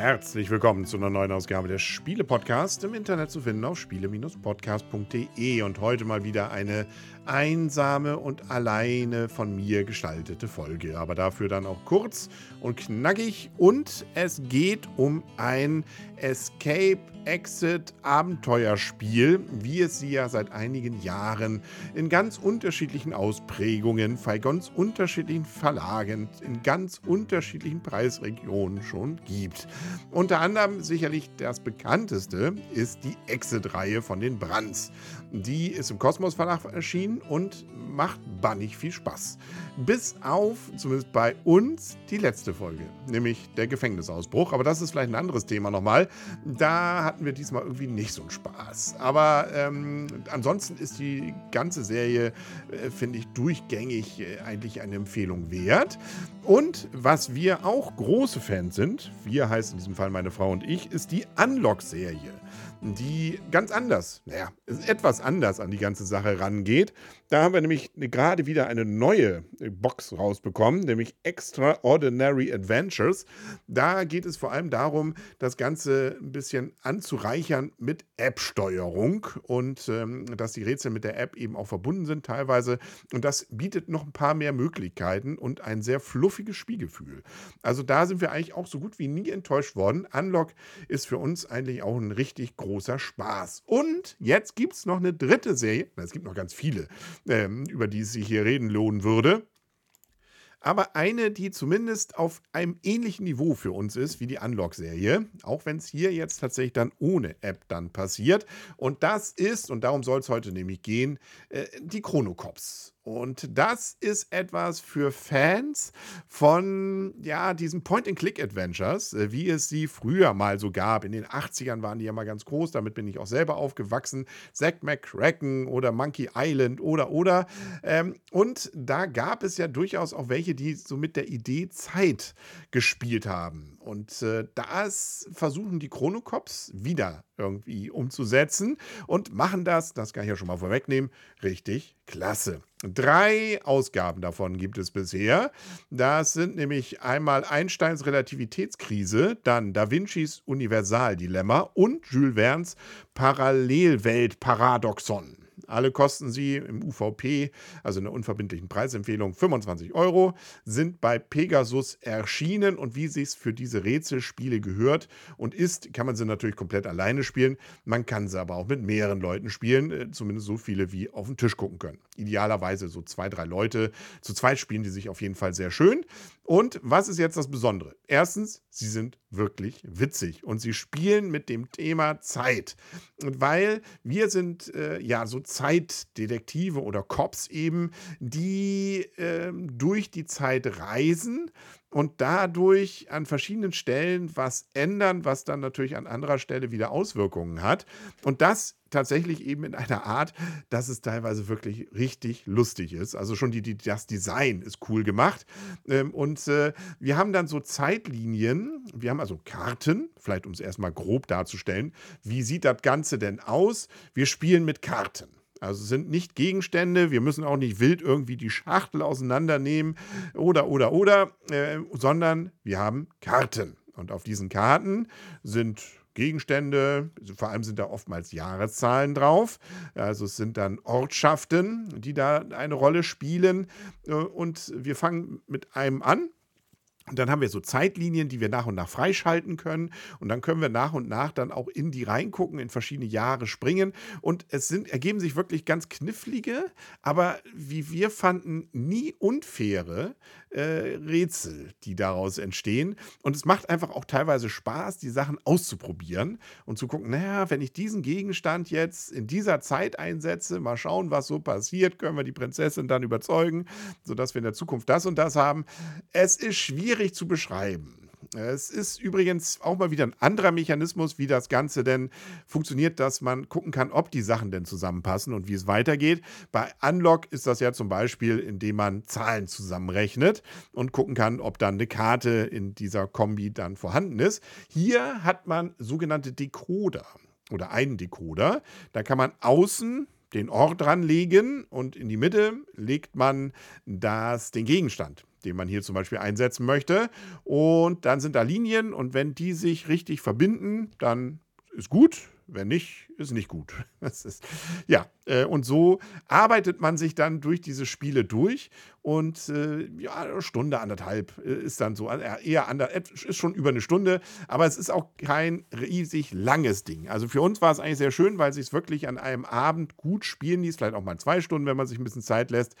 Herzlich willkommen zu einer neuen Ausgabe des Spiele-Podcast im Internet zu finden auf spiele-podcast.de und heute mal wieder eine einsame und alleine von mir gestaltete Folge. Aber dafür dann auch kurz und knackig. Und es geht um ein Escape Exit Abenteuerspiel, wie es sie ja seit einigen Jahren in ganz unterschiedlichen Ausprägungen, bei ganz unterschiedlichen Verlagen, in ganz unterschiedlichen Preisregionen schon gibt. Unter anderem sicherlich das bekannteste ist die Exit-Reihe von den Brands. Die ist im Kosmos Verlag erschienen und macht bannig viel Spaß. Bis auf, zumindest bei uns, die letzte Folge, nämlich der Gefängnisausbruch. Aber das ist vielleicht ein anderes Thema nochmal. Da hatten wir diesmal irgendwie nicht so einen Spaß. Aber ähm, ansonsten ist die ganze Serie, äh, finde ich, durchgängig äh, eigentlich eine Empfehlung wert. Und was wir auch große Fans sind, wir heißen in diesem Fall meine Frau und ich, ist die Unlock-Serie die ganz anders, naja, etwas anders an die ganze Sache rangeht. Da haben wir nämlich gerade wieder eine neue Box rausbekommen, nämlich Extraordinary Adventures. Da geht es vor allem darum, das Ganze ein bisschen anzureichern mit App-Steuerung und ähm, dass die Rätsel mit der App eben auch verbunden sind teilweise. Und das bietet noch ein paar mehr Möglichkeiten und ein sehr fluffiges Spielgefühl. Also da sind wir eigentlich auch so gut wie nie enttäuscht worden. Unlock ist für uns eigentlich auch ein richtig großes großer Spaß. Und jetzt gibt es noch eine dritte Serie. Es gibt noch ganz viele, ähm, über die es sich hier reden lohnen würde aber eine, die zumindest auf einem ähnlichen Niveau für uns ist wie die Unlock-Serie, auch wenn es hier jetzt tatsächlich dann ohne App dann passiert. Und das ist, und darum soll es heute nämlich gehen, äh, die Chronocops. Und das ist etwas für Fans von ja, diesen Point-and-Click-Adventures, äh, wie es sie früher mal so gab. In den 80ern waren die ja mal ganz groß, damit bin ich auch selber aufgewachsen. Zack McCracken oder Monkey Island oder oder. Ähm, und da gab es ja durchaus auch welche, die so mit der Idee Zeit gespielt haben. Und äh, das versuchen die Chronocops wieder irgendwie umzusetzen und machen das, das kann ich ja schon mal vorwegnehmen, richtig klasse. Drei Ausgaben davon gibt es bisher. Das sind nämlich einmal Einsteins Relativitätskrise, dann Da Vincis Universaldilemma und Jules Verne's Parallelweltparadoxon. Alle kosten sie im UVP, also in der unverbindlichen Preisempfehlung, 25 Euro, sind bei Pegasus erschienen und wie sich es für diese Rätselspiele gehört und ist, kann man sie natürlich komplett alleine spielen. Man kann sie aber auch mit mehreren Leuten spielen, äh, zumindest so viele, wie auf den Tisch gucken können. Idealerweise so zwei, drei Leute. Zu zweit spielen die sich auf jeden Fall sehr schön. Und was ist jetzt das Besondere? Erstens, sie sind wirklich witzig und sie spielen mit dem Thema Zeit. Weil wir sind äh, ja so Zeitdetektive oder Cops eben, die äh, durch die Zeit reisen und dadurch an verschiedenen Stellen was ändern, was dann natürlich an anderer Stelle wieder Auswirkungen hat. Und das tatsächlich eben in einer Art, dass es teilweise wirklich richtig lustig ist. Also schon die, die das Design ist cool gemacht. Ähm, und äh, wir haben dann so Zeitlinien, wir haben also Karten, vielleicht um es erstmal grob darzustellen. Wie sieht das Ganze denn aus? Wir spielen mit Karten. Also sind nicht Gegenstände, wir müssen auch nicht wild irgendwie die Schachtel auseinandernehmen oder, oder, oder, äh, sondern wir haben Karten. Und auf diesen Karten sind Gegenstände, vor allem sind da oftmals Jahreszahlen drauf. Also es sind dann Ortschaften, die da eine Rolle spielen. Äh, und wir fangen mit einem an, und dann haben wir so Zeitlinien, die wir nach und nach freischalten können. Und dann können wir nach und nach dann auch in die reingucken, in verschiedene Jahre springen. Und es sind, ergeben sich wirklich ganz knifflige, aber wie wir fanden, nie unfaire äh, Rätsel, die daraus entstehen. Und es macht einfach auch teilweise Spaß, die Sachen auszuprobieren und zu gucken, naja, wenn ich diesen Gegenstand jetzt in dieser Zeit einsetze, mal schauen, was so passiert, können wir die Prinzessin dann überzeugen, sodass wir in der Zukunft das und das haben. Es ist schwierig schwierig zu beschreiben. Es ist übrigens auch mal wieder ein anderer Mechanismus, wie das Ganze denn funktioniert, dass man gucken kann, ob die Sachen denn zusammenpassen und wie es weitergeht. Bei Unlock ist das ja zum Beispiel, indem man Zahlen zusammenrechnet und gucken kann, ob dann eine Karte in dieser Kombi dann vorhanden ist. Hier hat man sogenannte Decoder oder einen Decoder. Da kann man außen den Ort dranlegen und in die Mitte legt man das, den Gegenstand, den man hier zum Beispiel einsetzen möchte. Und dann sind da Linien und wenn die sich richtig verbinden, dann ist gut. Wenn nicht, ist nicht gut. Das ist, ja, äh, und so arbeitet man sich dann durch diese Spiele durch und äh, ja, eine Stunde, anderthalb äh, ist dann so, äh, eher ander, ist schon über eine Stunde, aber es ist auch kein riesig langes Ding. Also für uns war es eigentlich sehr schön, weil es sich wirklich an einem Abend gut spielen ließ, vielleicht auch mal zwei Stunden, wenn man sich ein bisschen Zeit lässt.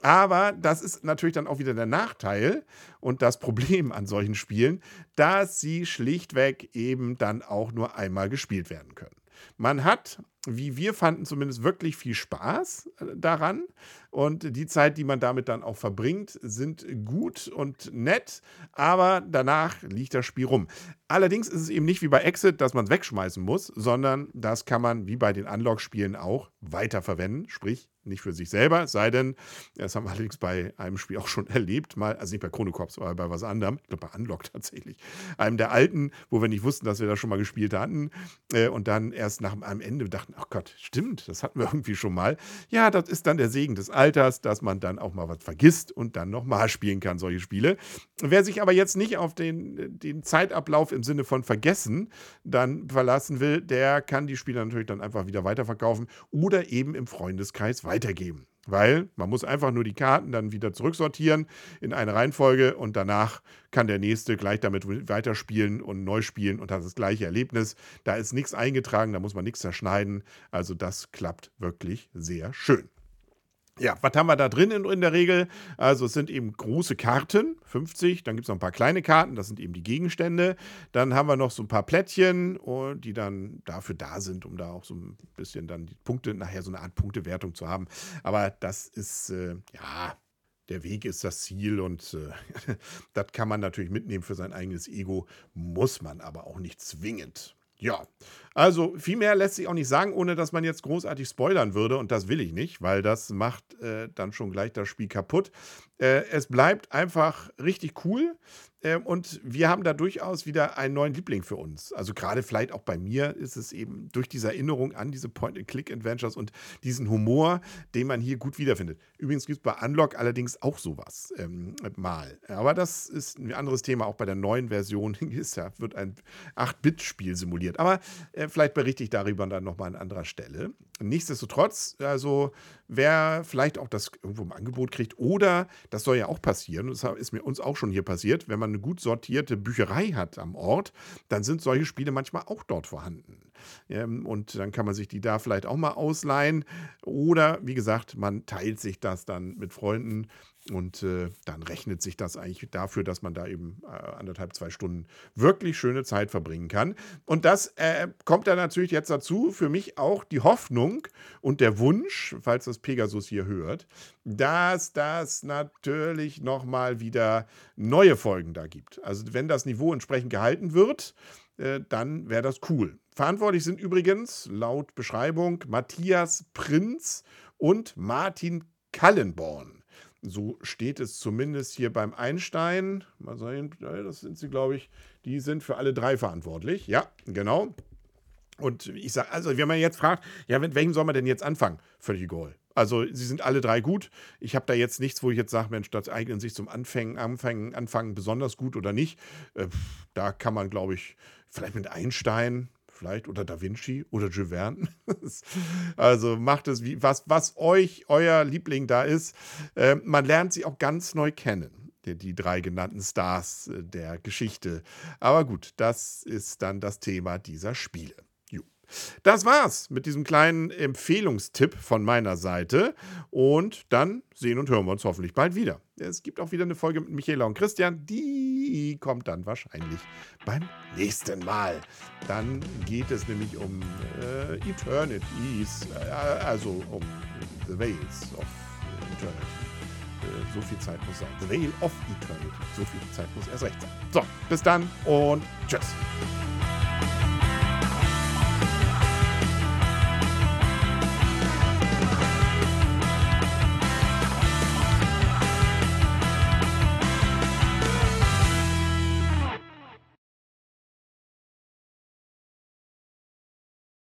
Aber das ist natürlich dann auch wieder der Nachteil und das Problem an solchen Spielen, dass sie schlichtweg eben dann auch nur einmal gespielt werden können. Man hat, wie wir fanden, zumindest wirklich viel Spaß äh, daran. Und die Zeit, die man damit dann auch verbringt, sind gut und nett, aber danach liegt das Spiel rum. Allerdings ist es eben nicht wie bei Exit, dass man es wegschmeißen muss, sondern das kann man wie bei den Unlock-Spielen auch weiterverwenden, sprich nicht für sich selber, sei denn, das haben wir allerdings bei einem Spiel auch schon erlebt, mal, also nicht bei Chrono Corps, aber bei was anderem, ich glaube bei Unlock tatsächlich, einem der alten, wo wir nicht wussten, dass wir das schon mal gespielt hatten äh, und dann erst nach einem Ende dachten, ach Gott, stimmt, das hatten wir irgendwie schon mal. Ja, das ist dann der Segen des Alters, dass man dann auch mal was vergisst und dann nochmal spielen kann, solche Spiele. Wer sich aber jetzt nicht auf den, den Zeitablauf im Sinne von vergessen dann verlassen will, der kann die Spiele natürlich dann einfach wieder weiterverkaufen oder eben im Freundeskreis weiter weitergeben. Weil man muss einfach nur die Karten dann wieder zurücksortieren in eine Reihenfolge und danach kann der nächste gleich damit weiterspielen und neu spielen und hat das gleiche Erlebnis. Da ist nichts eingetragen, da muss man nichts zerschneiden. Also das klappt wirklich sehr schön. Ja, was haben wir da drin in, in, der Regel? Also es sind eben große Karten, 50, dann gibt es noch ein paar kleine Karten, das sind eben die Gegenstände. Dann haben wir noch so ein paar Plättchen, oh, die dann dafür da sind, um da auch so ein bisschen dann die Punkte, nachher so eine Art Punktewertung zu haben. Aber das ist, äh, ja, der Weg ist das Ziel und äh, das kann man natürlich mitnehmen für sein eigenes Ego, muss man aber auch nicht zwingend. Ja, also viel mehr lässt sich auch nicht sagen, ohne dass man jetzt großartig spoilern würde. Und das will ich nicht, weil das macht äh, dann schon gleich das Spiel kaputt. Äh, es bleibt einfach richtig cool. Ähm, und wir haben da durchaus wieder einen neuen Liebling für uns. Also gerade vielleicht auch bei mir ist es eben durch diese Erinnerung an diese Point-and-Click-Adventures und diesen Humor, den man hier gut wiederfindet. Übrigens gibt es bei Unlock allerdings auch sowas ähm, mal. Aber das ist ein anderes Thema. Auch bei der neuen Version ist ja, wird ein 8-Bit-Spiel simuliert. Aber äh, vielleicht berichte ich darüber dann nochmal an anderer Stelle. Nichtsdestotrotz, also wer vielleicht auch das irgendwo im Angebot kriegt oder das soll ja auch passieren, das ist mir uns auch schon hier passiert, wenn man eine gut sortierte Bücherei hat am Ort, dann sind solche Spiele manchmal auch dort vorhanden. Ähm, und dann kann man sich die da vielleicht auch mal ausleihen oder wie gesagt, man teilt sich das dann mit Freunden und äh, dann rechnet sich das eigentlich dafür, dass man da eben äh, anderthalb, zwei Stunden wirklich schöne Zeit verbringen kann. Und das äh, kommt dann natürlich jetzt dazu, für mich auch die Hoffnung und der Wunsch, falls das Pegasus hier hört, dass das natürlich nochmal wieder neue Folgen da gibt. Also wenn das Niveau entsprechend gehalten wird, äh, dann wäre das cool. Verantwortlich sind übrigens laut Beschreibung Matthias Prinz und Martin Kallenborn. So steht es zumindest hier beim Einstein. Mal sehen, das sind sie, glaube ich. Die sind für alle drei verantwortlich. Ja, genau. Und ich sage, also, wenn man jetzt fragt, ja, mit welchem soll man denn jetzt anfangen? Völlig egal. Also, sie sind alle drei gut. Ich habe da jetzt nichts, wo ich jetzt sage, Mensch, das eignen sich zum Anfangen, Anfangen, Anfangen besonders gut oder nicht. Äh, da kann man, glaube ich, vielleicht mit Einstein, vielleicht oder Da Vinci oder Jules Verne. also macht es, wie, was, was euch, euer Liebling da ist. Äh, man lernt sie auch ganz neu kennen, die, die drei genannten Stars äh, der Geschichte. Aber gut, das ist dann das Thema dieser Spiele. Das war's mit diesem kleinen Empfehlungstipp von meiner Seite. Und dann sehen und hören wir uns hoffentlich bald wieder. Es gibt auch wieder eine Folge mit Michaela und Christian. Die kommt dann wahrscheinlich beim nächsten Mal. Dann geht es nämlich um äh, Eternities, äh, also um The Veils of Eternity. Äh, so viel Zeit muss sein. The Veil of Eternity. So viel Zeit muss erst recht sein. So, bis dann und tschüss.